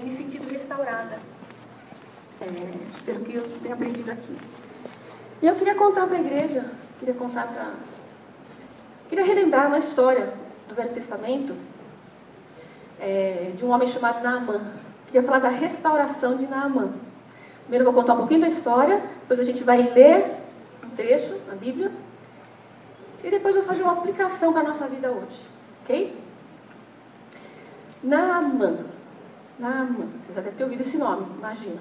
tenho me sentido restaurada. É, pelo que eu tenho aprendido aqui. E eu queria contar para a igreja, queria contar para. Queria relembrar uma história do Velho Testamento é, de um homem chamado Naamã. Queria falar da restauração de Naamã. Primeiro eu vou contar um pouquinho da história, depois a gente vai ler um trecho na Bíblia. E depois eu vou fazer uma aplicação para a nossa vida hoje. Ok? Naamã. Naamã. Você já deve ter ouvido esse nome, imagina.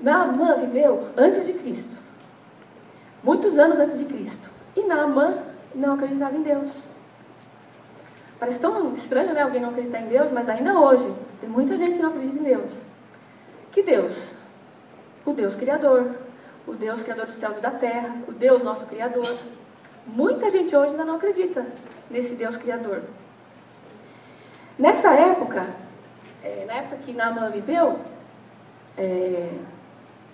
Naamã viveu antes de Cristo. Muitos anos antes de Cristo. E Naamã não acreditava em Deus. Parece tão estranho, né? Alguém não acreditar em Deus, mas ainda hoje tem muita gente que não acredita em Deus. Que Deus? O Deus Criador. O Deus Criador dos céus e da terra. O Deus nosso Criador. Muita gente hoje ainda não acredita nesse Deus Criador. Nessa época, é, na época que Naamã viveu, é,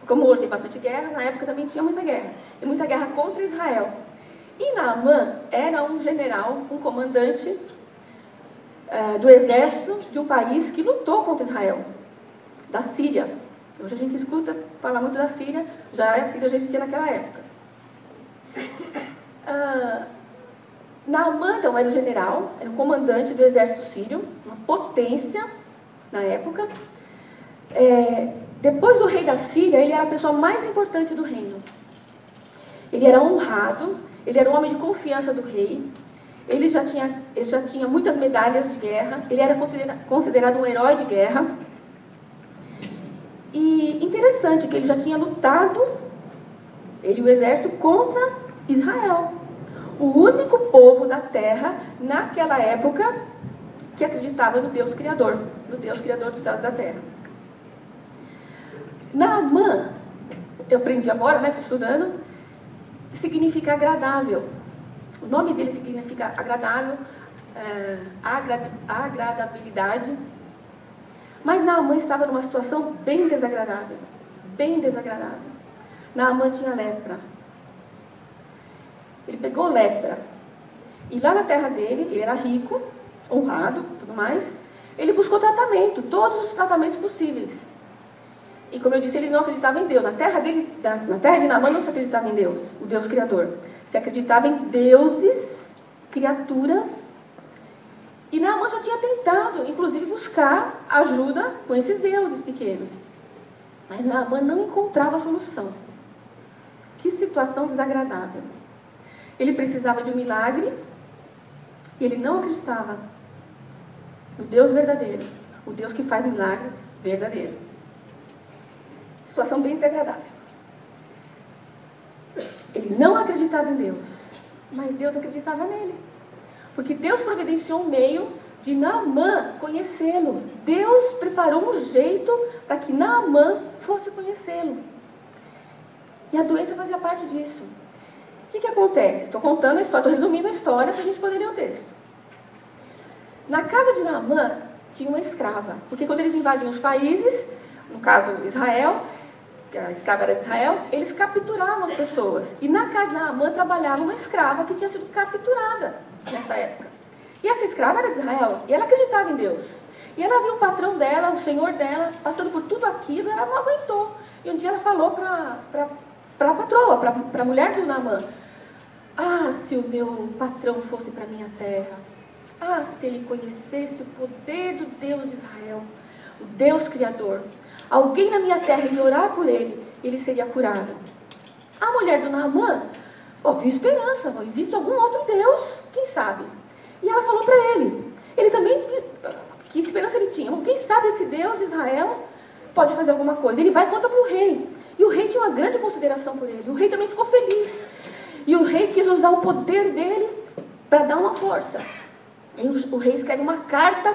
como hoje tem bastante guerra, na época também tinha muita guerra. E muita guerra contra Israel. E Naamã era um general, um comandante é, do exército de um país que lutou contra Israel, da Síria. Hoje a gente escuta falar muito da Síria, já a Síria já existia naquela época. Ah, Naamã, então, era o general, era o comandante do exército sírio, uma potência na época. É, depois do rei da Síria, ele era a pessoa mais importante do reino. Ele era honrado, ele era um homem de confiança do rei, ele já tinha, ele já tinha muitas medalhas de guerra, ele era considera, considerado um herói de guerra. E interessante que ele já tinha lutado, ele e o exército, contra Israel. O único povo da terra, naquela época, que acreditava no Deus Criador, no Deus Criador dos céus e da terra. Naamã, eu aprendi agora, né, estudando, significa agradável. O nome dele significa agradável, é, agradabilidade. Mas Naamã estava numa situação bem desagradável. Bem desagradável. Naamã tinha lepra. Ele pegou lepra. E lá na terra dele, ele era rico, honrado, tudo mais. Ele buscou tratamento, todos os tratamentos possíveis. E como eu disse, ele não acreditava em Deus. Na terra, dele, na terra de Naamã não se acreditava em Deus, o Deus Criador. Se acreditava em deuses, criaturas. E Naamã já tinha tentado, inclusive, buscar ajuda com esses deuses pequenos. Mas Naamã não encontrava solução. Que situação desagradável. Ele precisava de um milagre e ele não acreditava no Deus verdadeiro, o Deus que faz milagre verdadeiro. Situação bem desagradável. Ele não acreditava em Deus, mas Deus acreditava nele. Porque Deus providenciou um meio de Naamã conhecê-lo. Deus preparou um jeito para que Naamã fosse conhecê-lo. E a doença fazia parte disso. O que, que acontece? Estou contando a história, estou resumindo a história para a gente poder ler o texto. Na casa de Naamã tinha uma escrava, porque quando eles invadiam os países, no caso Israel, a escrava era de Israel, eles capturavam as pessoas. E na casa de Naamã trabalhava uma escrava que tinha sido capturada nessa época. E essa escrava era de Israel, e ela acreditava em Deus. E ela viu o patrão dela, o senhor dela, passando por tudo aquilo, ela não aguentou. E um dia ela falou para a patroa, para a mulher do Naamã, ah, se o meu patrão fosse para minha terra. Ah, se ele conhecesse o poder do Deus de Israel, o Deus Criador. Alguém na minha terra ia orar por ele, ele seria curado. A mulher do Naamã, ó, viu esperança, existe algum outro Deus, quem sabe? E ela falou para ele. Ele também, que esperança ele tinha? Quem sabe esse Deus de Israel pode fazer alguma coisa? Ele vai e conta para o rei. E o rei tinha uma grande consideração por ele. O rei também ficou feliz. E o rei quis usar o poder dele para dar uma força. O, rei escreve uma carta,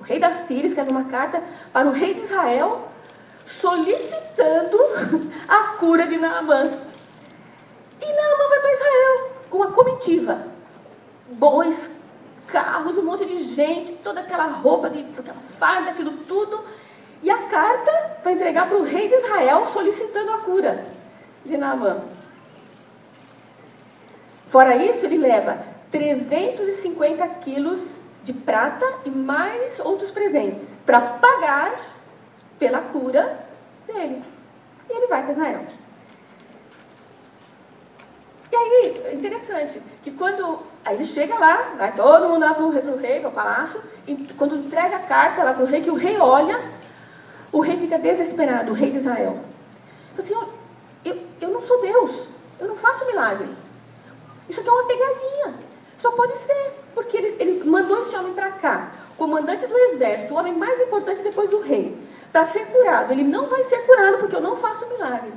o rei da Síria escreve uma carta para o rei de Israel, solicitando a cura de Naamã. E Naamã vai para Israel com uma comitiva. Bois, carros, um monte de gente, toda aquela roupa, aquela farda, aquilo tudo. E a carta para entregar para o rei de Israel solicitando a cura de Naamã. Fora isso, ele leva 350 quilos de prata e mais outros presentes para pagar pela cura dele. E ele vai para Israel. E aí, interessante, que quando aí ele chega lá, vai todo mundo lá para o rei, para o palácio, e quando entrega a carta lá para o rei, que o rei olha, o rei fica desesperado, o rei de Israel. Fala assim, eu, eu não sou Deus, eu não faço milagre. Isso aqui é uma pegadinha. Só pode ser, porque ele, ele mandou esse homem para cá, comandante do exército, o homem mais importante depois do rei, para ser curado. Ele não vai ser curado porque eu não faço milagre.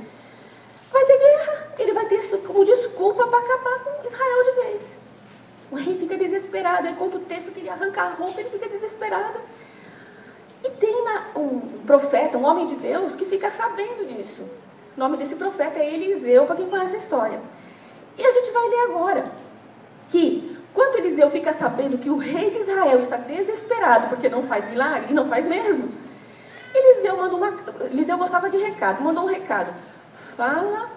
Vai ter guerra. Ele vai ter como desculpa para acabar com Israel de vez. O rei fica desesperado. Aí conta o texto que ele arranca a roupa, ele fica desesperado. E tem um profeta, um homem de Deus, que fica sabendo disso. O nome desse profeta é Eliseu, para quem conhece a história. E a gente vai ler agora que Eliseu fica sabendo que o rei de Israel está desesperado porque não faz milagre, e não faz mesmo, Eliseu mandou uma. Eliseu gostava de recado, mandou um recado. Fala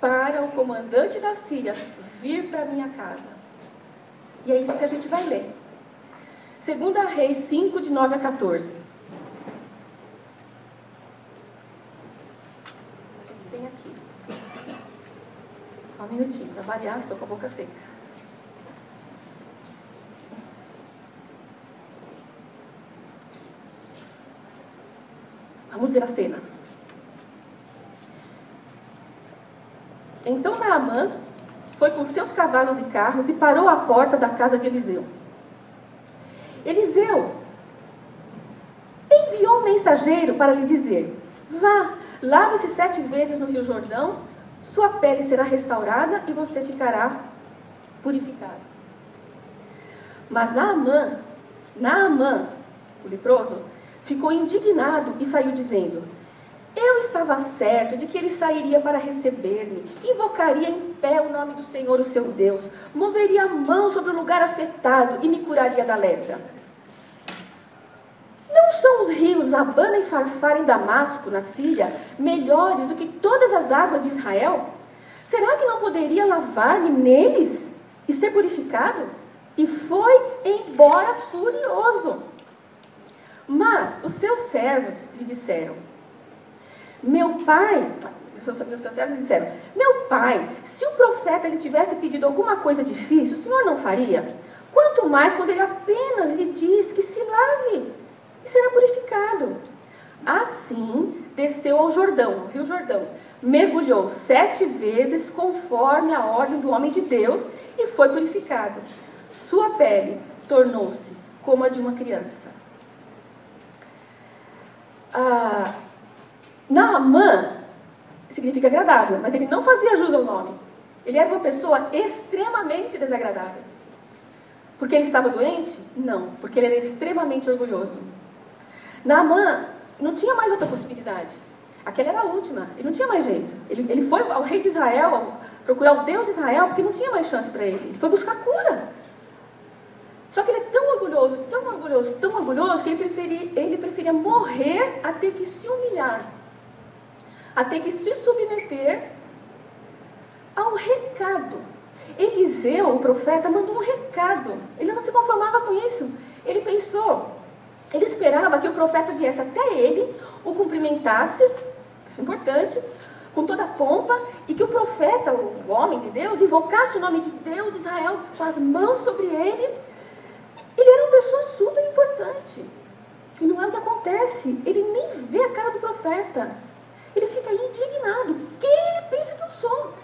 para o comandante da Síria vir para minha casa. E é isso que a gente vai ler. Segunda Reis 5, de 9 a 14. A gente tem aqui. Só um minutinho, para variar, estou com a boca seca. Vamos ver a cena. Então Naamã foi com seus cavalos e carros e parou à porta da casa de Eliseu. Eliseu enviou um mensageiro para lhe dizer: Vá, lave-se sete vezes no Rio Jordão, sua pele será restaurada e você ficará purificado. Mas Naamã, Naamã, o leproso, ficou indignado e saiu dizendo: Eu estava certo de que ele sairia para receber-me, invocaria em pé o nome do Senhor, o seu Deus, moveria a mão sobre o lugar afetado e me curaria da lepra. Não são os rios Abana e Farfar em Damasco, na Síria, melhores do que todas as águas de Israel? Será que não poderia lavar-me neles e ser purificado? E foi embora furioso. Mas os seus servos lhe disseram: Meu pai, os seus, os seus servos lhe disseram: Meu pai, se o profeta lhe tivesse pedido alguma coisa difícil, o senhor não faria? Quanto mais quando ele apenas lhe diz que se lave e será purificado. Assim desceu ao Jordão, Rio Jordão, mergulhou sete vezes conforme a ordem do homem de Deus e foi purificado. Sua pele tornou-se como a de uma criança ah, Naamã significa agradável, mas ele não fazia jus ao nome. Ele era uma pessoa extremamente desagradável. Porque ele estava doente? Não, porque ele era extremamente orgulhoso. Naamã não tinha mais outra possibilidade. Aquela era a última, ele não tinha mais jeito. Ele, ele foi ao rei de Israel, procurar o Deus de Israel, porque não tinha mais chance para ele. Ele foi buscar cura. Só que ele é tão orgulhoso, tão orgulhoso, tão orgulhoso, que ele preferia, ele preferia morrer a ter que se humilhar, a ter que se submeter ao recado. Eliseu, o profeta, mandou um recado. Ele não se conformava com isso. Ele pensou, ele esperava que o profeta viesse até ele, o cumprimentasse, isso é importante, com toda a pompa, e que o profeta, o homem de Deus, invocasse o nome de Deus, Israel, com as mãos sobre ele ele era uma pessoa super importante. E não é o que acontece. Ele nem vê a cara do profeta. Ele fica indignado. Quem ele pensa que eu sou?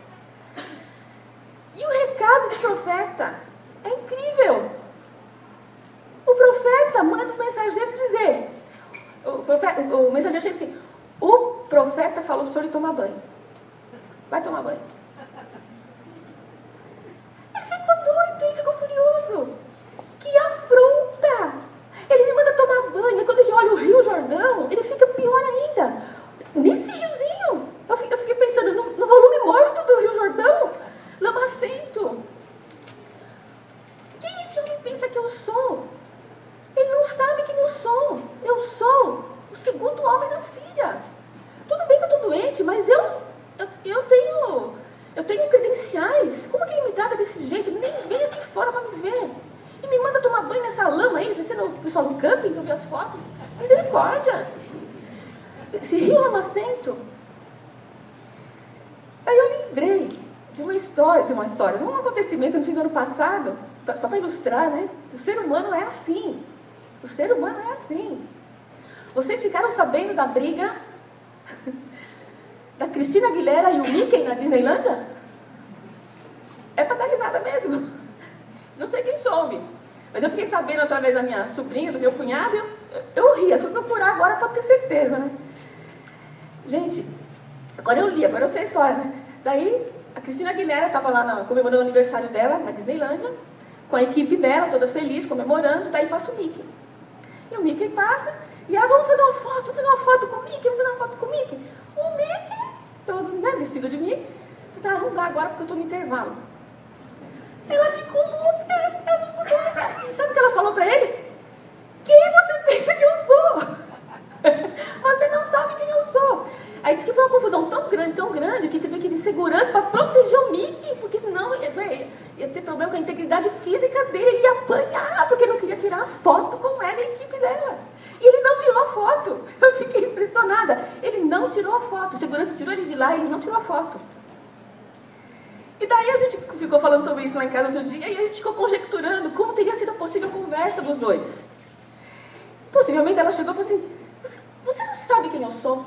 E o recado do profeta é incrível. O profeta manda o mensageiro dizer. O, profeta, o mensageiro chega assim: O profeta falou para o senhor de tomar banho. Vai tomar banho. Ele ficou doido, ele ficou furioso. Que afronta! Ele me manda tomar banho, e quando ele olha o Rio Jordão, ele fica pior ainda. Nesse riozinho, eu fiquei pensando no, no volume morto do Rio Jordão, lamacento. Quem esse homem pensa que eu sou? Ele não sabe quem eu sou. Eu sou o segundo homem da Síria. Tudo bem que eu estou doente, mas eu, eu, eu tenho fotos. Misericórdia! Esse rio lamacento. Aí eu lembrei de uma história, de uma história, de um acontecimento no fim do ano passado, só para ilustrar, né? O ser humano é assim. O ser humano é assim. Vocês ficaram sabendo da briga da Cristina Aguilera e o Mickey na Disneylândia? É para dar risada mesmo. Não sei quem soube. Mas eu fiquei sabendo através da minha sobrinha, do meu cunhado, eu, eu ria, fui procurar agora para ter certeza, né? Gente, agora eu li, agora eu sei a história, né? Daí, a Cristina Aguilera estava lá na, comemorando o aniversário dela, na Disneylândia, com a equipe dela, toda feliz, comemorando, daí passa o Mickey. E o Mickey passa, e ah, vamos fazer uma foto, vamos fazer uma foto com o Mickey, vamos fazer uma foto com o Mickey. O Mickey, todo né, vestido de Mickey, disse, ah, não dá agora porque eu estou no intervalo. Ela ficou louca, ela ficou louca. E sabe o que ela falou para ele? Quem você pensa que eu sou? Você não sabe quem eu sou. Aí disse que foi uma confusão tão grande, tão grande, que teve que ir segurança para proteger o Mickey, porque senão ia, ia, ter problema com a integridade física dele, ele ia apanhar, porque não queria tirar a foto com ela e a equipe dela. E ele não tirou a foto. Eu fiquei impressionada. Ele não tirou a foto. O segurança tirou ele de lá e ele não tirou a foto. E daí a gente ficou falando sobre isso lá em casa outro dia e a gente ficou conjecturando como teria sido a possível conversa dos dois. Possivelmente ela chegou e falou assim: Você não sabe quem eu sou?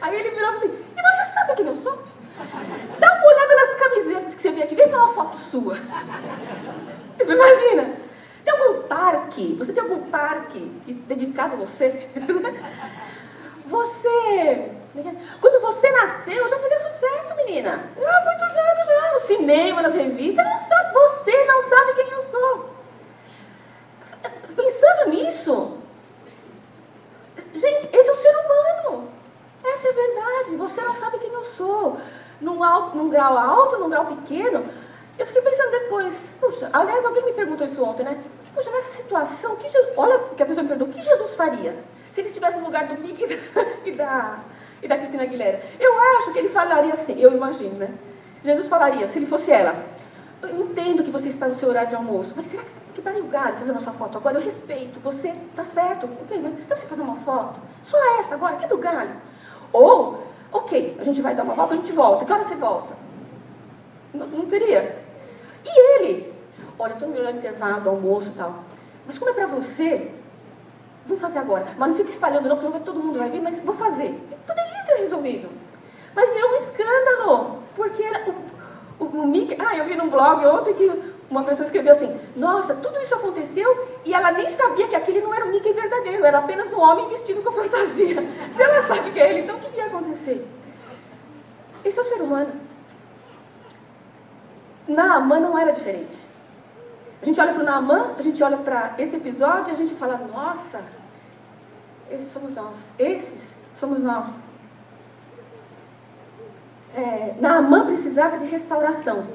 Aí ele virou e falou assim: E você sabe quem eu sou? Dá uma olhada nas camisetas que você vê aqui, vê se é uma foto sua. Imagina, tem algum parque? Você tem algum parque dedicado a você? Você. Quando você nasceu, já fazia sucesso, menina. Há muitos anos já, no cinema, nas revistas. Não sabe, você não sabe quem eu sou. Pensando nisso, gente, esse é o ser humano. Essa é a verdade. Você não sabe quem eu sou. Num, alto, num grau alto, num grau pequeno. Eu fiquei pensando depois, puxa, aliás, alguém me perguntou isso ontem, né? Puxa, nessa situação, que Jesus, olha que a pessoa me perguntou, o que Jesus faria se ele estivesse no lugar do Mickey e da, e da Cristina Aguilera? Eu acho que ele falaria assim, eu imagino, né? Jesus falaria, se ele fosse ela, eu entendo que você está no seu horário de almoço, mas será que você tem que dar galho fazendo a sua foto agora? Eu respeito, você tá certo, ok, mas você fazer uma foto? Só essa agora, quebra o galho. Ou, ok, a gente vai dar uma volta, a gente volta, que hora você volta? Não, não teria. E ele? Olha, estou no intervalo, almoço e tal. Mas como é para você, vou fazer agora. Mas não fica espalhando não, porque todo mundo vai vir, mas vou fazer. Poderia ter resolvido. Mas virou um escândalo. Porque o, o, o Mickey... Ah, eu vi num blog ontem que uma pessoa escreveu assim, nossa, tudo isso aconteceu e ela nem sabia que aquele não era o Mickey verdadeiro, era apenas um homem vestido com fantasia. Se ela sabe que é ele, então o que ia acontecer? Esse é o ser humano. Naamã não era diferente. A gente olha para o Naamã, a gente olha para esse episódio e a gente fala, nossa, esses somos nós. Esses somos nós. É, Naamã precisava de restauração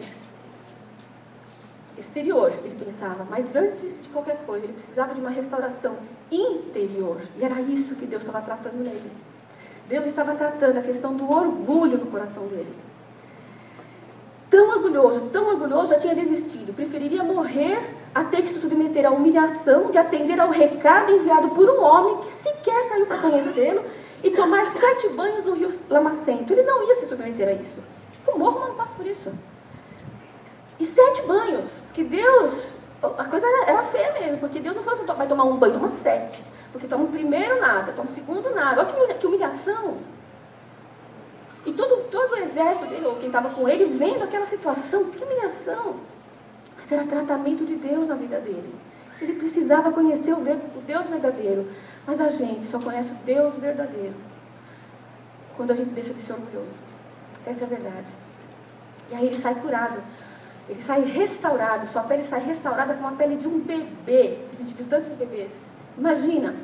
exterior, ele pensava, mas antes de qualquer coisa, ele precisava de uma restauração interior. E era isso que Deus estava tratando nele. Deus estava tratando a questão do orgulho no coração dele tão orgulhoso, tão orgulhoso, já tinha desistido. Preferiria morrer a ter à humilhação de atender ao recado enviado por um homem que sequer saiu para conhecê-lo e tomar sete banhos no rio Lamacento. Ele não ia se submeter a isso. Eu morro, mas não passo por isso. E sete banhos, que Deus, a coisa era feia mesmo, porque Deus não falou assim, vai tomar um banho, toma sete. Porque toma um primeiro nada, toma um segundo nada. Olha que humilhação. E todo, todo o exército dele, ou quem estava com ele, vendo aquela situação, que humilhação. Mas era tratamento de Deus na vida dele. Ele precisava conhecer o, Deus verdadeiro. Mas a gente só conhece o Deus verdadeiro quando a gente deixa de ser orgulhoso. Essa é a verdade. E aí ele sai curado. Ele sai restaurado. Sua pele sai restaurada como a pele de um bebê. A gente viu tantos bebês. Imagina.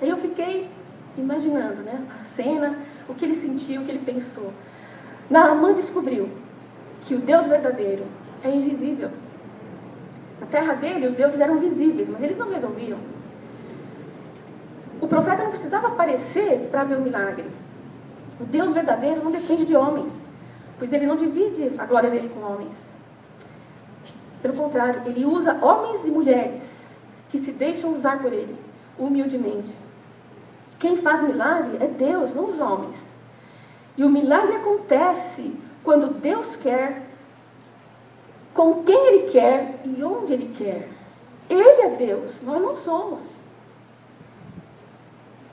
Aí eu fiquei imaginando né, a cena o que ele sentiu, o que ele pensou. Naamã descobriu que o Deus verdadeiro é invisível. Na terra dele, os deuses eram visíveis, mas eles não resolviam. O profeta não precisava aparecer para ver o milagre. O Deus verdadeiro não depende de homens, pois ele não divide a glória dele com homens. Pelo contrário, ele usa homens e mulheres que se deixam usar por Ele, humildemente. Quem faz milagre é Deus, não os homens. E o milagre acontece quando Deus quer, com quem Ele quer e onde Ele quer. Ele é Deus, nós não somos.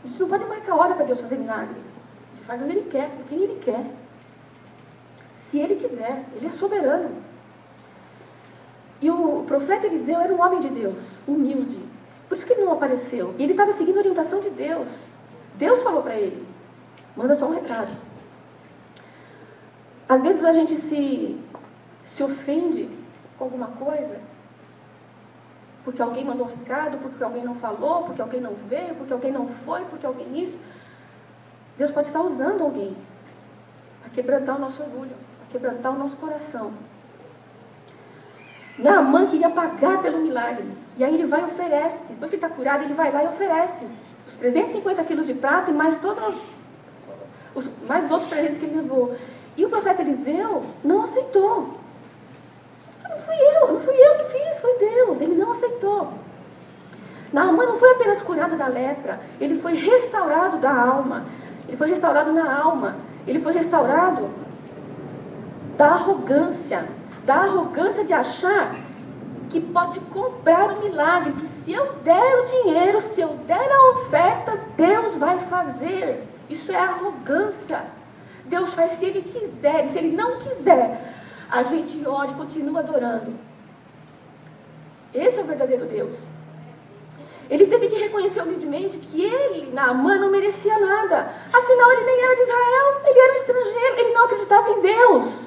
A gente não pode marcar hora para Deus fazer milagre. Ele faz onde Ele quer, com quem Ele quer. Se Ele quiser, Ele é soberano. E o profeta Eliseu era um homem de Deus, humilde. Por isso que ele não apareceu. E ele estava seguindo a orientação de Deus. Deus falou para ele: manda só um recado. Às vezes a gente se, se ofende com alguma coisa, porque alguém mandou um recado, porque alguém não falou, porque alguém não veio, porque alguém não foi, porque alguém isso. Deus pode estar usando alguém para quebrantar o nosso orgulho, para quebrantar o nosso coração. Naamã queria pagar pelo milagre. E aí ele vai e oferece. Depois que ele está curado, ele vai lá e oferece. Os 350 quilos de prata e mais todos os, mais os outros presentes que ele levou. E o profeta Eliseu não aceitou. Não fui eu, não fui eu que fiz, foi Deus. Ele não aceitou. Naamã não foi apenas curado da lepra, ele foi restaurado da alma. Ele foi restaurado na alma. Ele foi restaurado da arrogância. Da arrogância de achar que pode comprar o milagre, que se eu der o dinheiro, se eu der a oferta, Deus vai fazer. Isso é arrogância. Deus faz se Ele quiser, se Ele não quiser, a gente ora e continua adorando. Esse é o verdadeiro Deus. Ele teve que reconhecer humildemente que ele, Naamã, não merecia nada. Afinal, ele nem era de Israel, ele era um estrangeiro, ele não acreditava em Deus.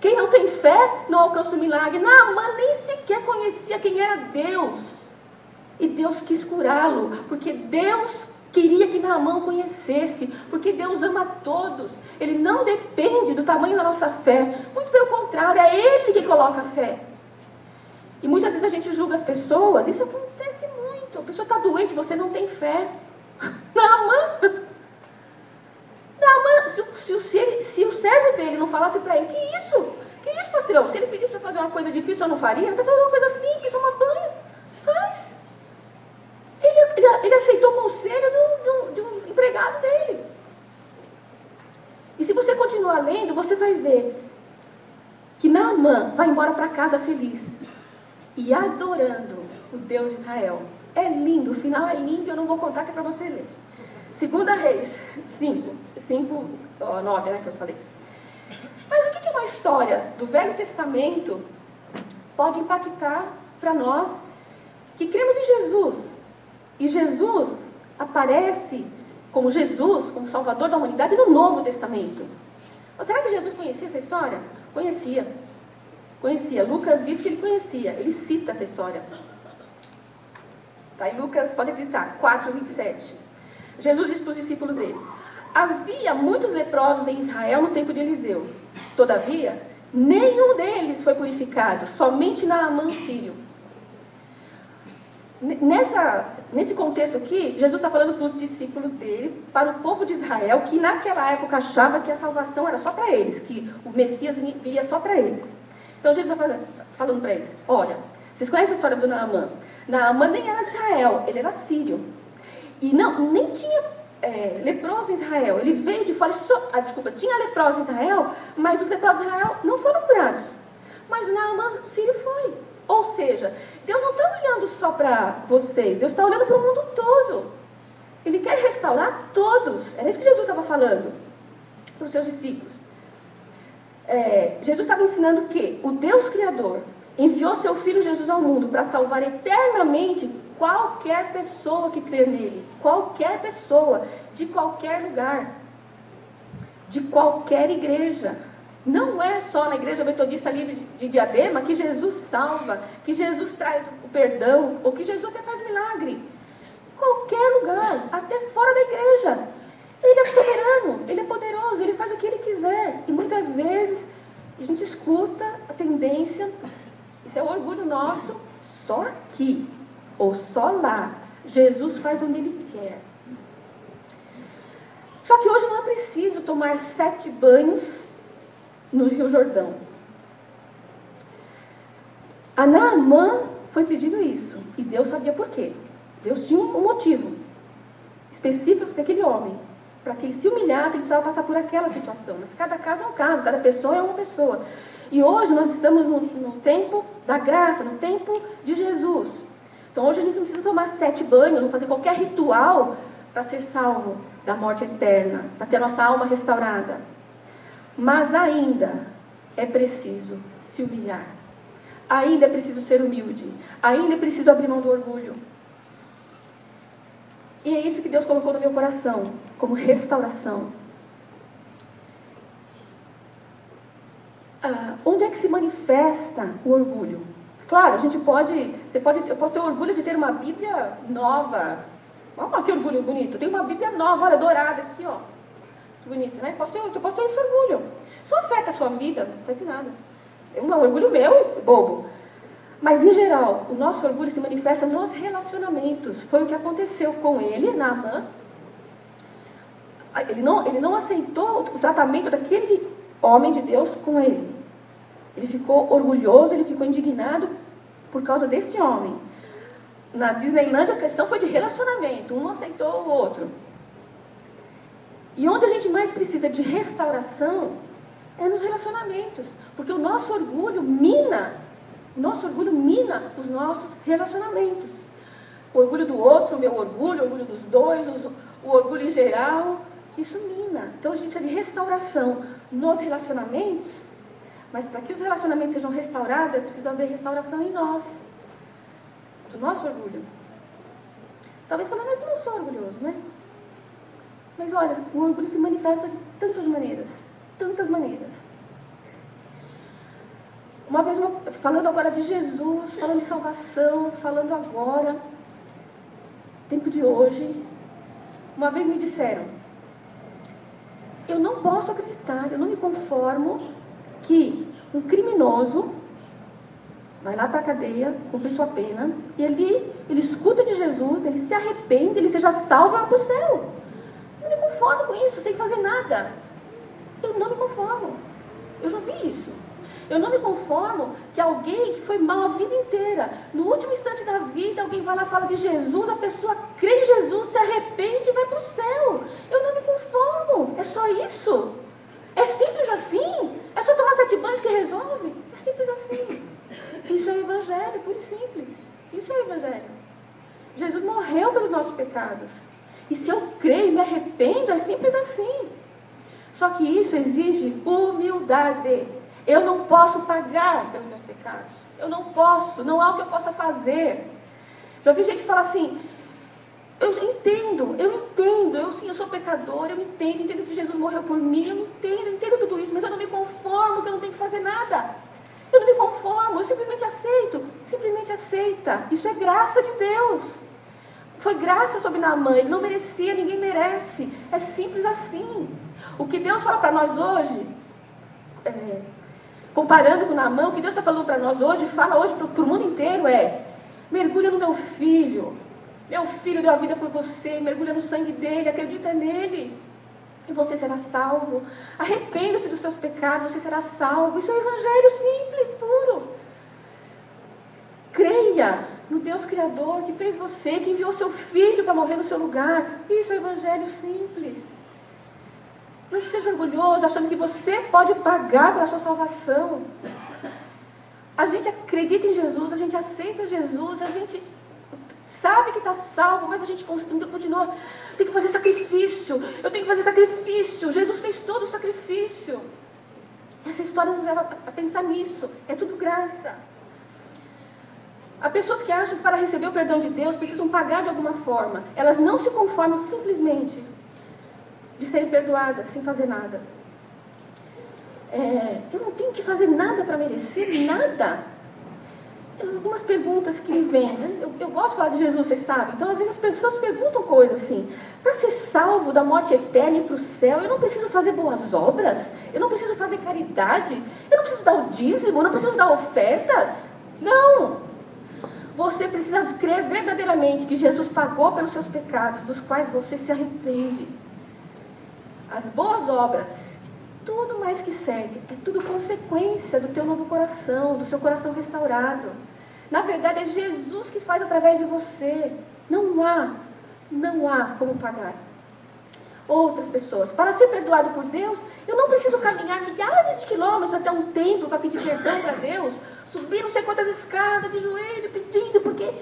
Quem não tem fé não alcança o milagre. Naamã nem sequer conhecia quem era Deus. E Deus quis curá-lo, porque Deus queria que Naamã conhecesse, porque Deus ama todos. Ele não depende do tamanho da nossa fé. Muito pelo contrário, é Ele que coloca a fé. E muitas vezes a gente julga as pessoas, isso acontece muito. A pessoa está doente, você não tem fé. Naamã mas se, se, se, se o servo dele não falasse para ele, que isso? Que isso, patrão? Se ele pedisse para fazer uma coisa difícil, eu não faria? Ele está fazendo uma coisa simples, uma banha. Faz. Ele, ele, ele aceitou o conselho do, do, de um empregado dele. E se você continuar lendo, você vai ver que Naamã vai embora para casa feliz e adorando o Deus de Israel. É lindo, o final é lindo, eu não vou contar que é para você ler. Segunda Reis 5, 5, 9, né, que eu falei. Mas o que, que uma história do Velho Testamento pode impactar para nós que cremos em Jesus? E Jesus aparece como Jesus, como Salvador da humanidade no Novo Testamento. Mas será que Jesus conhecia essa história? Conhecia. Conhecia. Lucas diz que ele conhecia. Ele cita essa história. Tá, Lucas, pode gritar, 4, 27. Jesus disse para os discípulos dele: Havia muitos leprosos em Israel no tempo de Eliseu. Todavia, nenhum deles foi purificado, somente Naamã sírio. Nessa, nesse contexto aqui, Jesus está falando para os discípulos dele, para o povo de Israel, que naquela época achava que a salvação era só para eles, que o Messias viria só para eles. Então Jesus está falando para eles: Olha, vocês conhecem a história do Naamã? Naamã nem era de Israel, ele era sírio. E não, nem tinha é, leproso em Israel. Ele veio de fora. So, ah, desculpa, tinha leproso em Israel, mas os leprosos em Israel não foram curados. Mas Naaman sírio foi. Ou seja, Deus não está olhando só para vocês, Deus está olhando para o mundo todo. Ele quer restaurar todos. Era isso que Jesus estava falando para os seus discípulos. É, Jesus estava ensinando que o Deus Criador enviou seu Filho Jesus ao mundo para salvar eternamente qualquer pessoa que crer nele, qualquer pessoa, de qualquer lugar, de qualquer igreja. Não é só na igreja metodista livre de Diadema que Jesus salva, que Jesus traz o perdão, ou que Jesus até faz milagre. Qualquer lugar, até fora da igreja. Ele é soberano, ele é poderoso, ele faz o que ele quiser. E muitas vezes a gente escuta a tendência, isso é orgulho nosso, só aqui ou só lá. Jesus faz onde Ele quer. Só que hoje não é preciso tomar sete banhos no Rio Jordão. A Naamã foi pedido isso. E Deus sabia por quê. Deus tinha um motivo específico para aquele homem. Para que ele se humilhasse, ele precisava passar por aquela situação. Mas cada caso é um caso, cada pessoa é uma pessoa. E hoje nós estamos no, no tempo da graça, no tempo de Jesus. Então hoje a gente não precisa tomar sete banhos ou fazer qualquer ritual para ser salvo da morte eterna, para ter a nossa alma restaurada. Mas ainda é preciso se humilhar. Ainda é preciso ser humilde. Ainda é preciso abrir mão do orgulho. E é isso que Deus colocou no meu coração, como restauração. Ah, onde é que se manifesta o orgulho? Claro, a gente pode, você pode, eu posso ter orgulho de ter uma Bíblia nova. Olha que orgulho bonito. Tem uma Bíblia nova, olha, dourada aqui, ó. Bonita, né? Posso ter, eu posso ter esse orgulho. Isso afeta a sua vida, não afeta nada. É um orgulho meu, bobo. Mas, em geral, o nosso orgulho se manifesta nos relacionamentos. Foi o que aconteceu com ele, Naamã. Ele não, ele não aceitou o tratamento daquele homem de Deus com ele. Ele ficou orgulhoso, ele ficou indignado por causa desse homem. Na Disneyland a questão foi de relacionamento, um não aceitou o outro. E onde a gente mais precisa de restauração é nos relacionamentos, porque o nosso orgulho mina, o nosso orgulho mina os nossos relacionamentos. O orgulho do outro, o meu orgulho, o orgulho dos dois, o orgulho em geral, isso mina. Então a gente precisa de restauração nos relacionamentos, mas para que os relacionamentos sejam restaurados, é preciso haver restauração em nós, do nosso orgulho. Talvez falando, mas eu não sou orgulhoso, né? Mas olha, o orgulho se manifesta de tantas maneiras tantas maneiras. Uma vez, falando agora de Jesus, falando de salvação, falando agora, tempo de hoje, uma vez me disseram: eu não posso acreditar, eu não me conformo que um criminoso vai lá para a cadeia, cumpre sua pena, e ele, ele escuta de Jesus, ele se arrepende, ele seja salvo e vai para o céu. Conformo com isso, sem fazer nada. Eu não me conformo. Eu já vi isso. Eu não me conformo que alguém que foi mal a vida inteira, no último instante da vida, alguém vai lá fala de Jesus, a pessoa crê em Jesus, se arrepende e vai para o céu. Eu não me conformo. É só isso. É simples assim. É só tomar sete banhos que resolve. É simples assim. Isso é Evangelho, puro e simples. Isso é Evangelho. Jesus morreu pelos nossos pecados. E se eu creio e me arrependo, é simples assim. Só que isso exige humildade. Eu não posso pagar pelos meus pecados. Eu não posso, não há o que eu possa fazer. Já ouvi gente falar assim, eu entendo, eu entendo, eu sim, eu sou pecador, eu entendo, entendo que Jesus morreu por mim, eu entendo, eu entendo tudo isso, mas eu não me conformo que eu não tenho que fazer nada. Eu não me conformo, eu simplesmente aceito, simplesmente aceita. Isso é graça de Deus. Foi graça sobre Naamã, ele não merecia, ninguém merece. É simples assim. O que Deus fala para nós hoje, é, comparando com Naamã, o que Deus está falando para nós hoje, fala hoje para o mundo inteiro é: mergulha no meu filho. Meu filho deu a vida por você, mergulha no sangue dele, acredita nele. E você será salvo. Arrependa-se dos seus pecados, você será salvo. Isso é um evangelho simples, puro. Creia no Deus Criador que fez você, que enviou seu filho para morrer no seu lugar. Isso é evangelho simples. Não seja orgulhoso achando que você pode pagar pela sua salvação. A gente acredita em Jesus, a gente aceita Jesus, a gente sabe que está salvo, mas a gente continua. Tem que fazer sacrifício. Eu tenho que fazer sacrifício. Jesus fez todo o sacrifício. Essa história nos leva a pensar nisso. É tudo graça. Há pessoas que acham que para receber o perdão de Deus precisam pagar de alguma forma. Elas não se conformam simplesmente de serem perdoadas sem fazer nada. É, eu não tenho que fazer nada para merecer nada. Algumas perguntas que me vêm. Né? Eu, eu, gosto de falar de Jesus, vocês sabem. Então, às vezes, as pessoas perguntam coisas assim. Para ser salvo da morte eterna e para o céu, eu não preciso fazer boas obras? Eu não preciso fazer caridade? Eu não preciso dar o dízimo? Eu não preciso dar ofertas? Não! Você precisa crer verdadeiramente que Jesus pagou pelos seus pecados, dos quais você se arrepende as boas obras, tudo mais que segue, é tudo consequência do teu novo coração, do seu coração restaurado. Na verdade, é Jesus que faz através de você. Não há, não há como pagar. Outras pessoas. Para ser perdoado por Deus, eu não preciso caminhar milhares de quilômetros até um templo para pedir perdão para Deus, subir não sei quantas escadas de joelho pedindo, porque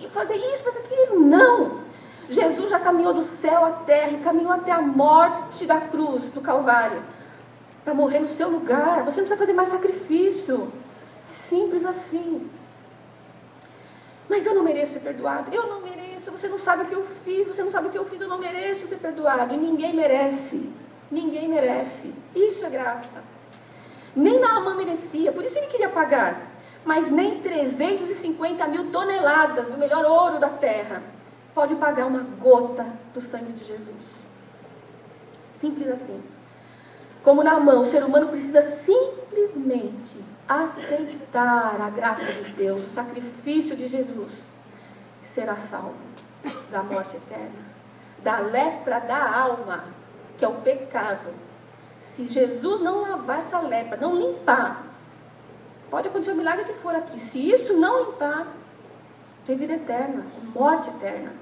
e fazer isso, fazer aquilo. Não! Jesus já caminhou do céu à terra e caminhou até a morte da cruz, do Calvário, para morrer no seu lugar. Você não precisa fazer mais sacrifício. É simples assim. Mas eu não mereço ser perdoado. Eu não mereço. Você não sabe o que eu fiz. Você não sabe o que eu fiz. Eu não mereço ser perdoado. E ninguém merece. Ninguém merece. Isso é graça. Nem Naamã merecia. Por isso ele queria pagar. Mas nem 350 mil toneladas do melhor ouro da terra pode pagar uma gota do sangue de Jesus. Simples assim. Como na mão, o ser humano precisa simplesmente aceitar a graça de Deus, o sacrifício de Jesus, e será salvo da morte eterna, da lepra da alma, que é o pecado. Se Jesus não lavar essa lepra, não limpar, pode acontecer o milagre que for aqui. Se isso não limpar, tem vida eterna, morte eterna.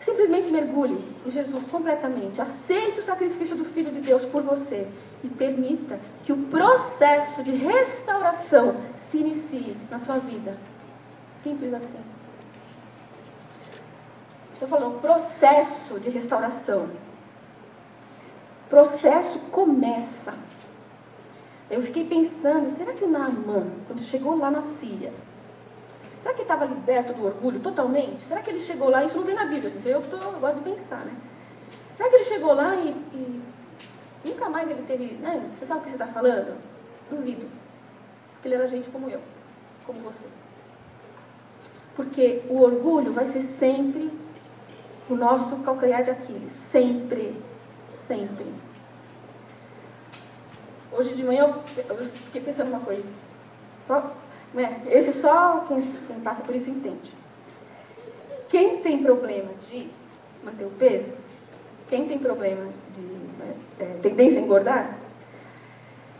Simplesmente mergulhe em Jesus completamente. Aceite o sacrifício do Filho de Deus por você e permita que o processo de restauração se inicie na sua vida. Simples assim. Estou falando processo de restauração. Processo começa. Eu fiquei pensando, será que o Naaman, quando chegou lá na Síria, Será que estava liberto do orgulho totalmente? Será que ele chegou lá? Isso não tem na Bíblia, gente. Eu, tô, eu gosto de pensar, né? Será que ele chegou lá e, e nunca mais ele teve. Né? Você sabe o que você está falando? Duvido. Porque ele era gente como eu, como você. Porque o orgulho vai ser sempre o nosso calcanhar de Aquiles. Sempre. Sempre. Hoje de manhã eu, fiquei pensando uma coisa. Só, né? Esse só quem, quem passa por isso entende. Quem tem problema de manter o peso, quem tem problema de né, é, tendência a engordar,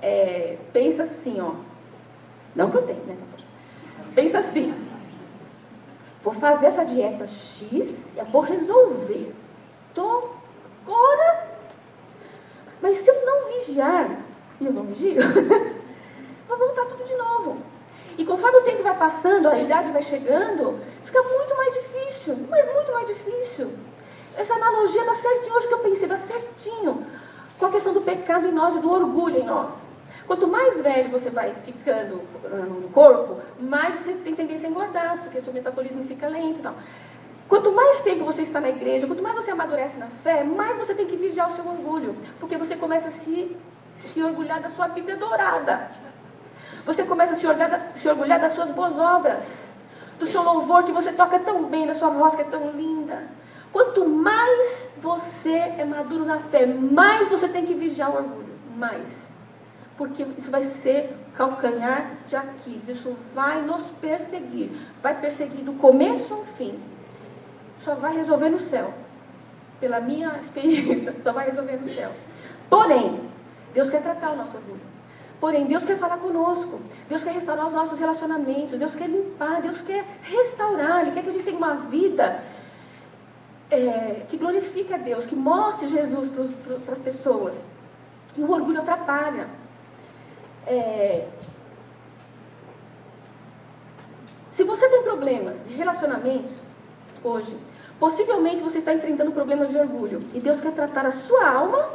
é, pensa assim, ó. Não que eu tenho, né? Pensa assim. Vou fazer essa dieta X, eu vou resolver. Tô agora. Mas se eu não vigiar, e eu não vigio, vai voltar tudo de novo. E conforme o tempo vai passando, a idade vai chegando, fica muito mais difícil, mas muito mais difícil. Essa analogia dá certinho, hoje que eu pensei, dá certinho com a questão do pecado em nós e do orgulho em nós. Quanto mais velho você vai ficando no corpo, mais você tem tendência a engordar, porque seu metabolismo fica lento e tal. Quanto mais tempo você está na igreja, quanto mais você amadurece na fé, mais você tem que vigiar o seu orgulho, porque você começa a se, se orgulhar da sua Bíblia dourada. Você começa a se orgulhar, se orgulhar das suas boas obras, do seu louvor que você toca tão bem, da sua voz que é tão linda. Quanto mais você é maduro na fé, mais você tem que vigiar o orgulho. Mais. Porque isso vai ser calcanhar de Aquiles. Isso vai nos perseguir. Vai perseguir do começo ao fim. Só vai resolver no céu. Pela minha experiência, só vai resolver no céu. Porém, Deus quer tratar o nosso orgulho. Porém, Deus quer falar conosco. Deus quer restaurar os nossos relacionamentos. Deus quer limpar. Deus quer restaurar. Ele quer que a gente tenha uma vida é, que glorifique a Deus, que mostre Jesus para as pessoas. E o orgulho atrapalha. É, se você tem problemas de relacionamentos hoje, possivelmente você está enfrentando problemas de orgulho. E Deus quer tratar a sua alma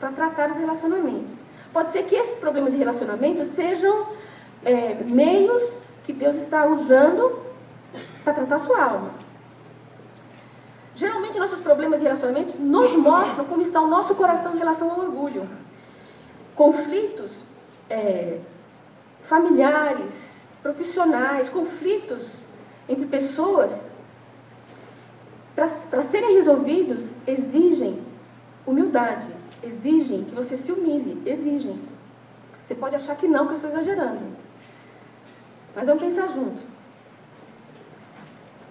para tratar os relacionamentos. Pode ser que esses problemas de relacionamento sejam é, meios que Deus está usando para tratar a sua alma. Geralmente, nossos problemas de relacionamento nos mostram como está o nosso coração em relação ao orgulho. Conflitos é, familiares, profissionais, conflitos entre pessoas, para serem resolvidos, exigem humildade, exigem que você se humilhe, exigem. Você pode achar que não, que eu estou exagerando. Mas vamos pensar junto.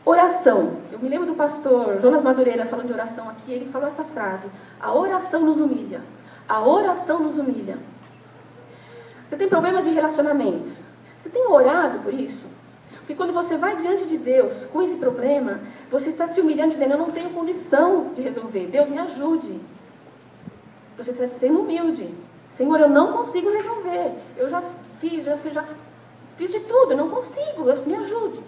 Oração. Eu me lembro do pastor Jonas Madureira falando de oração aqui, ele falou essa frase: A oração nos humilha. A oração nos humilha. Você tem problemas de relacionamentos. Você tem orado por isso? Porque quando você vai diante de Deus com esse problema, você está se humilhando, dizendo: Eu não tenho condição de resolver. Deus me ajude. Você está sendo humilde. Senhor, eu não consigo resolver. Eu já fiz, já fiz, já fiz de tudo, eu não consigo. Me ajude.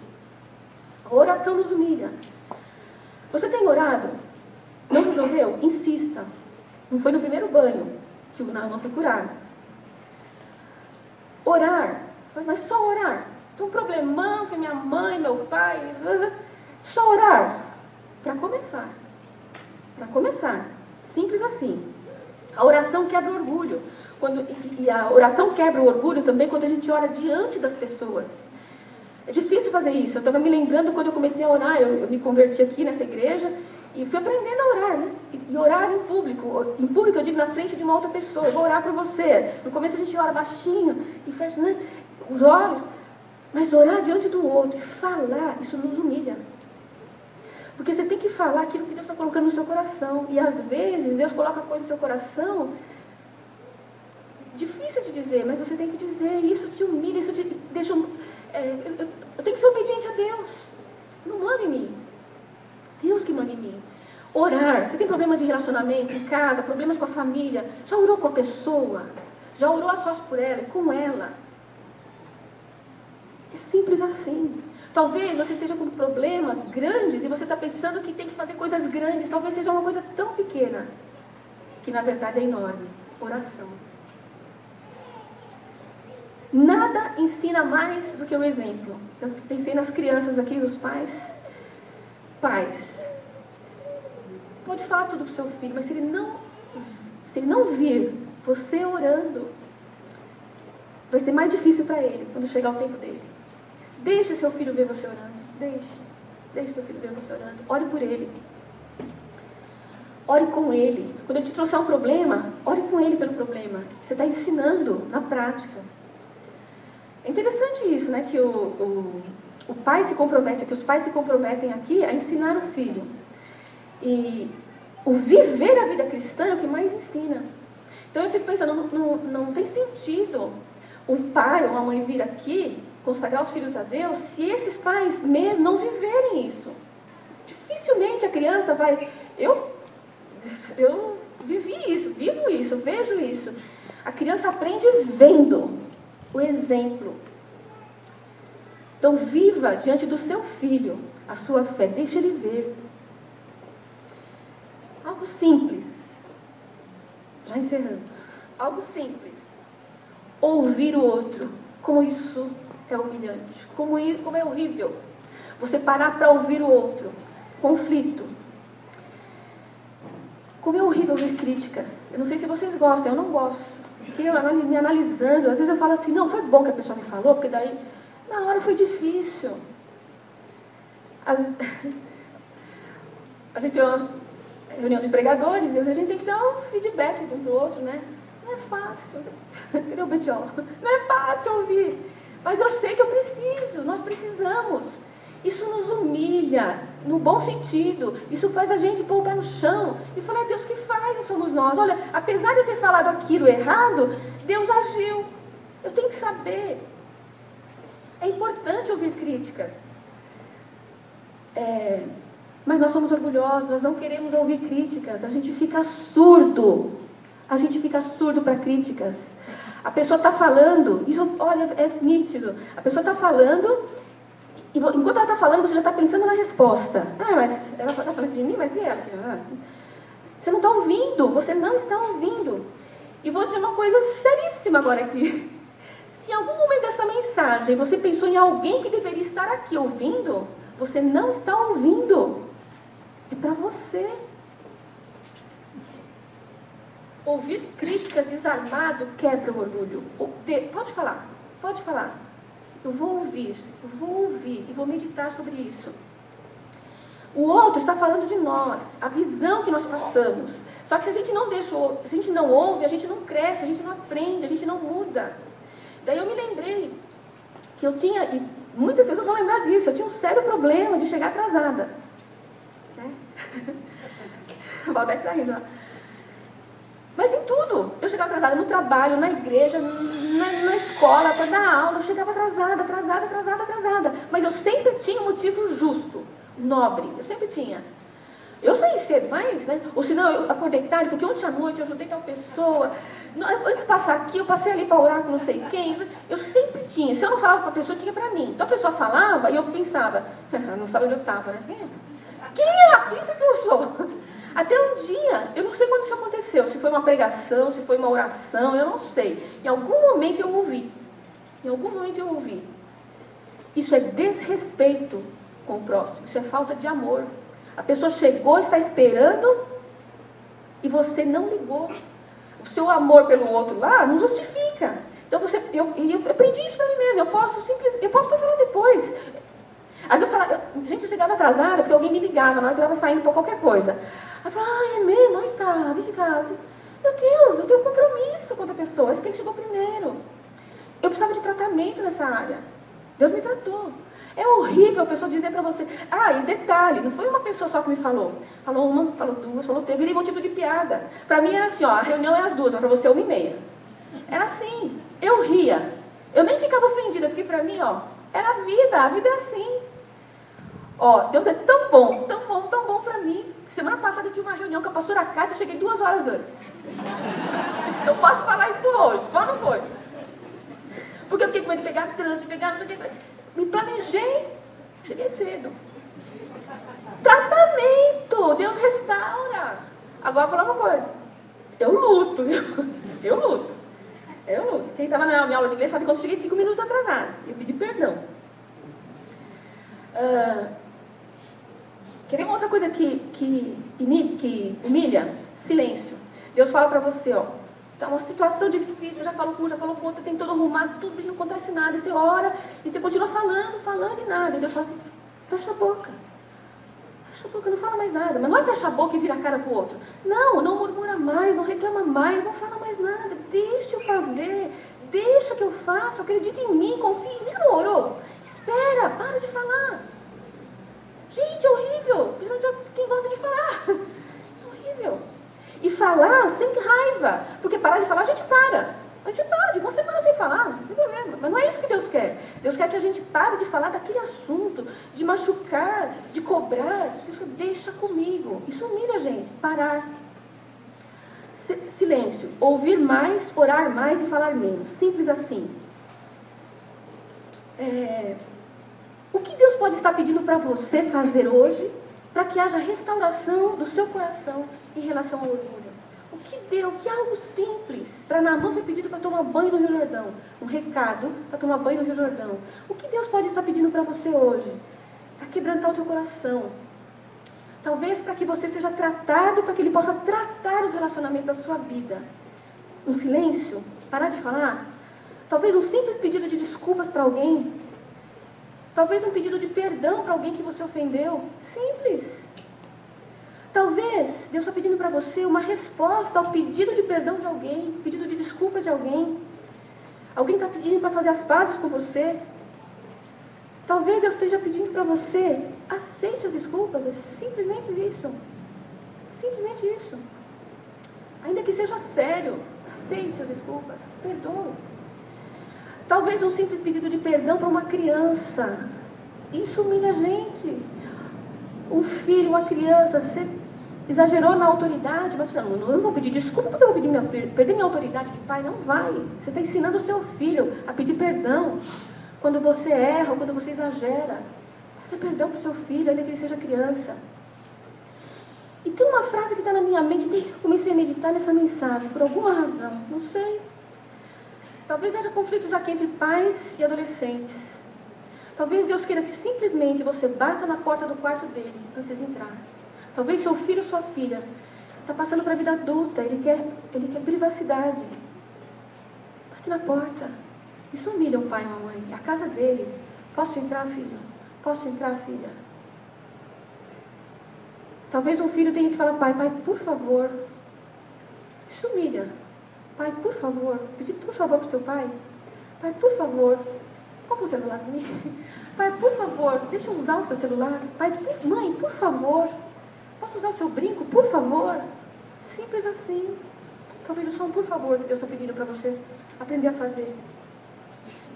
A oração nos humilha. Você tem orado? Não resolveu? Insista. Não foi no primeiro banho que o Naaman foi curado. Orar. Mas só orar. Tem um problemão que minha mãe, meu pai. Só orar. Para começar. Para começar. Simples assim. A oração quebra o orgulho. Quando, e a oração quebra o orgulho também quando a gente ora diante das pessoas. É difícil fazer isso. Eu estava me lembrando quando eu comecei a orar, eu, eu, me converti aqui nessa igreja e fui aprendendo a orar, né? E, e, orar em público. Em público eu digo na frente de uma outra pessoa. Eu vou orar por você. No começo a gente ora baixinho e fecha né, os olhos. Mas orar diante do outro e falar, isso nos humilha. Porque você tem que falar aquilo que Deus está colocando no seu coração. E às vezes Deus coloca coisas no seu coração difíceis de dizer, mas você tem que dizer. Isso te humilha, isso te deixa. É, eu, eu, eu, tenho que ser obediente a Deus. Não manda em mim. Deus que manda em mim. Orar. Você tem problemas de relacionamento em casa, problemas com a família. Já orou com a pessoa? Já orou a sós por ela e com ela? É simples assim. Talvez você esteja com problemas grandes e você está pensando que tem que fazer coisas grandes. Talvez seja uma coisa tão pequena que na verdade é enorme. Oração. Nada ensina mais do que o exemplo. Eu pensei nas crianças aqui, dos pais. Pais, pode falar tudo para o seu filho, mas se ele não, se ele não vir você orando, vai ser mais difícil para ele quando chegar o tempo dele. Deixe seu filho ver você orando. Deixe. Deixe seu filho ver você orando. Ore por ele. Ore com ele. Quando ele te trouxer um problema, ore com ele pelo problema. Você está ensinando na prática. É interessante isso, né? Que o, o, o pai se compromete, que os pais se comprometem aqui a ensinar o filho. E o viver a vida cristã é o que mais ensina. Então eu fico pensando, não, não, não tem sentido um pai ou uma mãe vir aqui consagrar os filhos a Deus se esses pais mesmo não viverem isso. Dificilmente a criança vai. Eu, eu vivi isso, vivo isso, vejo isso. A criança aprende vendo o exemplo. Então, viva diante do seu filho a sua fé, deixe ele ver. Algo simples. Já encerrando. Algo simples. Ouvir o outro. Como isso é humilhante. Como, como é horrível. Você parar para ouvir o outro. Conflito. Como é horrível ouvir críticas. Eu não sei se vocês gostam, eu não gosto. Fiquei me analisando. Às vezes eu falo assim, não, foi bom que a pessoa me falou, porque daí, na hora foi difícil. As... A gente tem uma reunião de pregadores, e às vezes a gente tem que dar um feedback um para o outro, né? Não é fácil. Entendeu, Betiol? Não é fácil ouvir. Mas eu sei que eu preciso, nós precisamos. Isso nos humilha, no bom sentido. Isso faz a gente pôr o pé no chão e falar, Deus, que faz? Somos nós. Olha, apesar de eu ter falado aquilo errado, Deus agiu. Eu tenho que saber. É importante ouvir críticas. É, mas nós somos orgulhosos, nós não queremos ouvir críticas. A gente fica surdo. A gente fica surdo para críticas. A pessoa está falando, isso, olha, é nítido. A pessoa está falando e enquanto ela está falando, você já está pensando na resposta. Ah, mas ela está falando isso de mim, mas e ela? Você não está ouvindo, você não está ouvindo. E vou dizer uma coisa seríssima agora aqui. Se em algum momento dessa mensagem você pensou em alguém que deveria estar aqui ouvindo, você não está ouvindo. É para você. Ouvir crítica desarmado quebra o orgulho. Pode falar, pode falar. Eu vou ouvir, vou ouvir e vou meditar sobre isso. O outro está falando de nós, a visão que nós passamos. Só que se a gente não deixa, se a gente não ouve, a gente não cresce, a gente não aprende, a gente não muda. Daí eu me lembrei que eu tinha, e muitas pessoas vão lembrar disso, eu tinha um sério problema de chegar atrasada. Né? A Valdete está rindo lá. Mas em tudo. Eu chegava atrasada no trabalho, na igreja, na, na escola, para dar aula. Eu chegava atrasada, atrasada, atrasada, atrasada. Mas eu sempre tinha um motivo justo, nobre. Eu sempre tinha. Eu saí cedo, mas, né? Ou senão eu acordei tarde, porque ontem à noite eu ajudei tal pessoa. Antes de passar aqui, eu passei ali para orar com não sei quem. Eu sempre tinha. Se eu não falava para a pessoa, tinha para mim. Então a pessoa falava e eu pensava, não sabe onde eu estava, né? Quem ela pensa que eu sou? Até um dia, eu não sei quando isso aconteceu, se foi uma pregação, se foi uma oração, eu não sei. Em algum momento eu ouvi. Em algum momento eu ouvi. Isso é desrespeito com o próximo, isso é falta de amor. A pessoa chegou, está esperando e você não ligou. O seu amor pelo outro lá não justifica. Então você, eu, eu, aprendi isso para mim mesmo. Eu posso simples, eu posso passar lá depois. Às vezes eu falava, gente, eu chegava atrasada porque alguém me ligava na hora que eu estava saindo para qualquer coisa. Eu falava, ah, é mesmo? Aí ficava, ficava. Meu Deus, eu tenho um compromisso com outra pessoa. Esse que chegou primeiro. Eu precisava de tratamento nessa área. Deus me tratou. É horrível a pessoa dizer para você. Ah, e detalhe, não foi uma pessoa só que me falou. Falou uma, falou duas, falou três, virei motivo de piada. Para mim era assim, ó, a reunião é às duas, mas para você é uma e meia. Era assim. Eu ria. Eu nem ficava ofendida, porque para mim, ó, era a vida, a vida é assim. Ó, Deus é tão bom, tão bom, tão bom para mim. Semana passada eu tive uma reunião com a pastora Cátia, eu cheguei duas horas antes. Eu posso falar isso hoje, não foi. Porque eu fiquei com medo de pegar trânsito, pegar não. Me planejei, cheguei cedo. Tratamento, Deus restaura. Agora vou falar uma coisa. Eu luto, viu? Eu luto. Eu luto. Quem estava na minha aula de inglês sabe quando eu cheguei cinco minutos atrasada. Eu pedi perdão. Uh, quer ver uma outra coisa que, que, que humilha? Silêncio. Deus fala para você, ó. Está uma situação difícil, já falou com um, já falou com outro, tem todo arrumado, tudo, e não acontece nada. E você ora, e você continua falando, falando e nada. E Deus fala assim, fecha a boca. Fecha a boca, não fala mais nada. Mas não é fecha a boca e vira a cara para o outro. Não, não murmura mais, não reclama mais, não fala mais nada. Deixa eu fazer, deixa que eu faço, acredita em mim, confia em mim. Você não orou? Espera, para de falar. Gente, é horrível. Principalmente para quem gosta de falar. É horrível. E falar sem raiva. Porque parar de falar, a gente para. A gente para, fica uma semana sem falar, não tem problema. Mas não é isso que Deus quer. Deus quer que a gente pare de falar daquele assunto, de machucar, de cobrar. Deus deixa comigo. Isso humilha a gente. Parar. Silêncio. Ouvir mais, orar mais e falar menos. Simples assim. É... O que Deus pode estar pedindo para você fazer hoje para que haja restauração do seu coração em relação ao orgulho. O que deu? Que é algo simples. Para Naamã foi pedido para tomar banho no Rio Jordão. Um recado para tomar banho no Rio Jordão. O que Deus pode estar pedindo para você hoje? Para quebrantar o seu coração. Talvez para que você seja tratado, para que Ele possa tratar os relacionamentos da sua vida. Um silêncio? Parar de falar? Talvez um simples pedido de desculpas para alguém. Talvez um pedido de perdão para alguém que você ofendeu. Simples. Talvez Deus está pedindo para você uma resposta ao pedido de perdão de alguém, pedido de desculpas de alguém. Alguém está pedindo para fazer as pazes com você. Talvez Deus esteja pedindo para você, aceite as desculpas, é simplesmente isso. Simplesmente isso. Ainda que seja sério, aceite as desculpas, perdoe. Talvez um simples pedido de perdão para uma criança. Isso humilha a gente. Um filho, uma criança, você exagerou na autoridade, mas não, eu não vou pedir desculpa porque eu vou pedir minha, perder minha autoridade de pai. Não vai. Você está ensinando o seu filho a pedir perdão quando você erra quando você exagera. Peça perdão para o seu filho, ainda que ele seja criança. E tem uma frase que está na minha mente desde que eu comecei a meditar nessa mensagem, por alguma razão, não sei. Talvez haja conflitos aqui entre pais e adolescentes. Talvez Deus queira que simplesmente você bata na porta do quarto dele antes de entrar. Talvez seu filho ou sua filha está passando para a vida adulta, ele quer, ele quer privacidade. Bate na porta. Isso humilha o pai e a mãe. A casa dele. Posso entrar, filho? Posso entrar, filha? Talvez um filho tenha que falar, pai, pai, por favor. Isso humilha. Pai, por favor. Pedir por favor para o seu pai. Pai, por favor. Compra o celular para mim. Pai, por favor, deixa eu usar o seu celular. Pai, por, mãe, por favor. Posso usar o seu brinco, por favor? Simples assim. Talvez o som, por favor, Deus está pedindo para você aprender a fazer.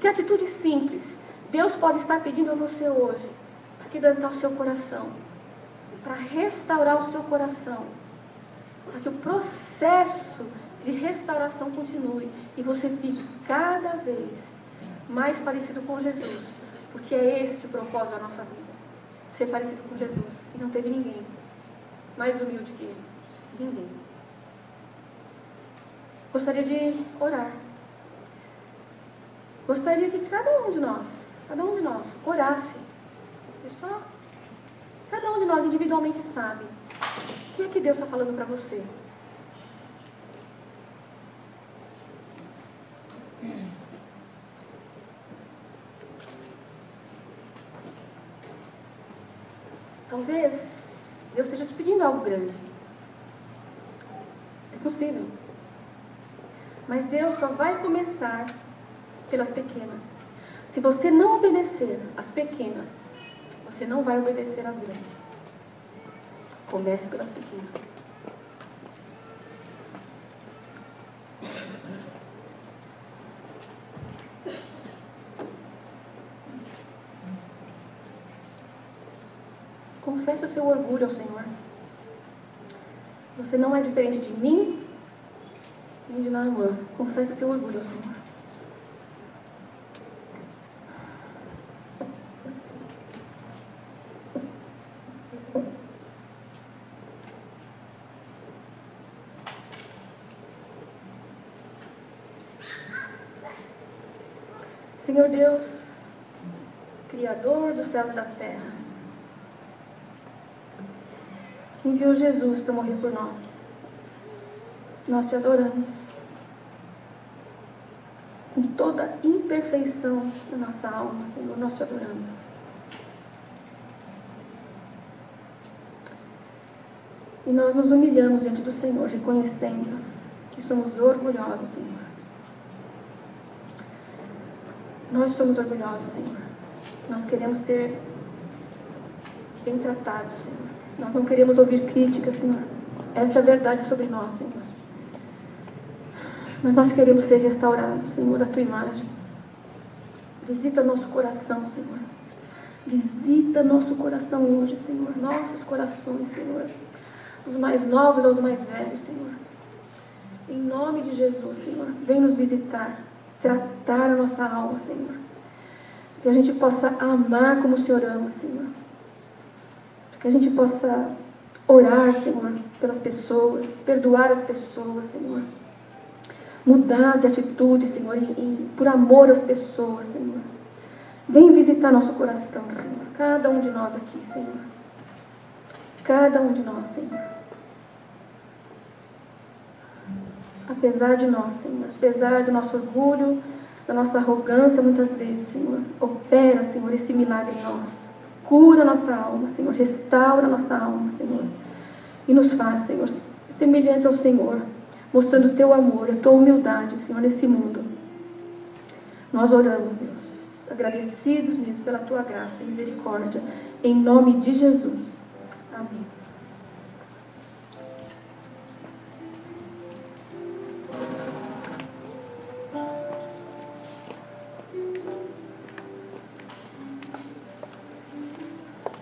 Que atitude simples Deus pode estar pedindo a você hoje para quebrantar o seu coração, para restaurar o seu coração, para que o processo de restauração continue e você fique cada vez mais parecido com Jesus, porque é esse o propósito da nossa vida, ser parecido com Jesus. E não teve ninguém mais humilde que ele, ninguém. Gostaria de orar. Gostaria que cada um de nós, cada um de nós, orasse. E só cada um de nós individualmente sabe o que é que Deus está falando para você. Talvez Deus esteja te pedindo algo grande. É possível. Mas Deus só vai começar pelas pequenas. Se você não obedecer às pequenas, você não vai obedecer às grandes. Comece pelas pequenas. Confesse o seu orgulho ao Senhor. Você não é diferente de mim nem de Naamã. Confesse seu orgulho ao Senhor. Senhor Deus, Criador dos céus e da terra, que enviou Jesus para morrer por nós. Nós te adoramos. Com toda imperfeição da nossa alma, Senhor, nós te adoramos. E nós nos humilhamos diante do Senhor, reconhecendo que somos orgulhosos, Senhor. Nós somos orgulhosos, Senhor. Nós queremos ser bem tratados, Senhor. Nós não queremos ouvir críticas, Senhor. Essa é a verdade sobre nós, Senhor. Mas nós queremos ser restaurados, Senhor, a tua imagem. Visita nosso coração, Senhor. Visita nosso coração hoje, Senhor. Nossos corações, Senhor. Os mais novos aos mais velhos, Senhor. Em nome de Jesus, Senhor. Vem nos visitar tratar a nossa alma, Senhor. Que a gente possa amar como o Senhor ama, Senhor. Que a gente possa orar, Senhor, pelas pessoas, perdoar as pessoas, Senhor. Mudar de atitude, Senhor, e, e por amor às pessoas, Senhor. Vem visitar nosso coração, Senhor. Cada um de nós aqui, Senhor. Cada um de nós, Senhor. apesar de nós, Senhor, apesar do nosso orgulho, da nossa arrogância, muitas vezes, Senhor. Opera, Senhor, esse milagre em nós. Cura nossa alma, Senhor. Restaura nossa alma, Senhor. E nos faz, Senhor, semelhantes ao Senhor, mostrando o teu amor, a tua humildade, Senhor, nesse mundo. Nós oramos, Deus, agradecidos mesmo pela tua graça e misericórdia, em nome de Jesus. Amém.